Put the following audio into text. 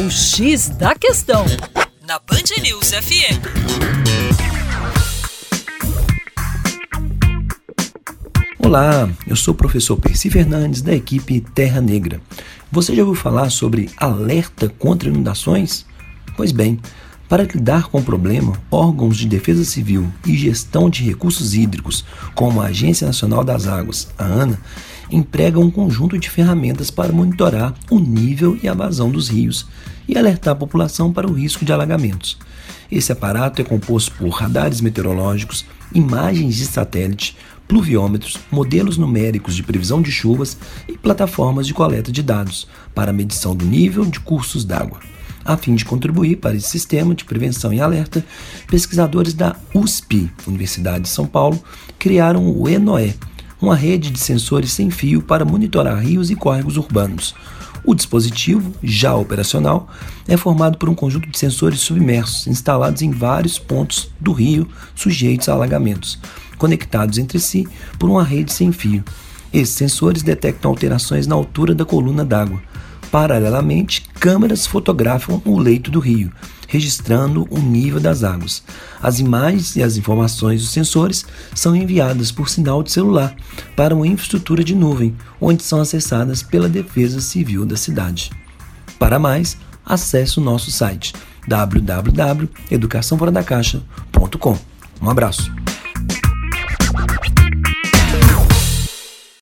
O X da Questão, na Band News FM. Olá, eu sou o professor Percy Fernandes da equipe Terra Negra. Você já ouviu falar sobre alerta contra inundações? Pois bem, para lidar com o problema, órgãos de defesa civil e gestão de recursos hídricos, como a Agência Nacional das Águas, a ANA, empregam um conjunto de ferramentas para monitorar o nível e a vazão dos rios e alertar a população para o risco de alagamentos. Esse aparato é composto por radares meteorológicos, imagens de satélite, pluviômetros, modelos numéricos de previsão de chuvas e plataformas de coleta de dados para medição do nível de cursos d'água. A fim de contribuir para esse sistema de prevenção e alerta, pesquisadores da USP, Universidade de São Paulo, criaram o ENOE, uma rede de sensores sem fio para monitorar rios e córregos urbanos. O dispositivo, já operacional, é formado por um conjunto de sensores submersos instalados em vários pontos do rio sujeitos a alagamentos, conectados entre si por uma rede sem fio. Esses sensores detectam alterações na altura da coluna d'água, Paralelamente, câmeras fotografam o leito do rio, registrando o nível das águas. As imagens e as informações dos sensores são enviadas por sinal de celular para uma infraestrutura de nuvem, onde são acessadas pela Defesa Civil da cidade. Para mais, acesse o nosso site www.educaçãoforadacaixa.com. Um abraço.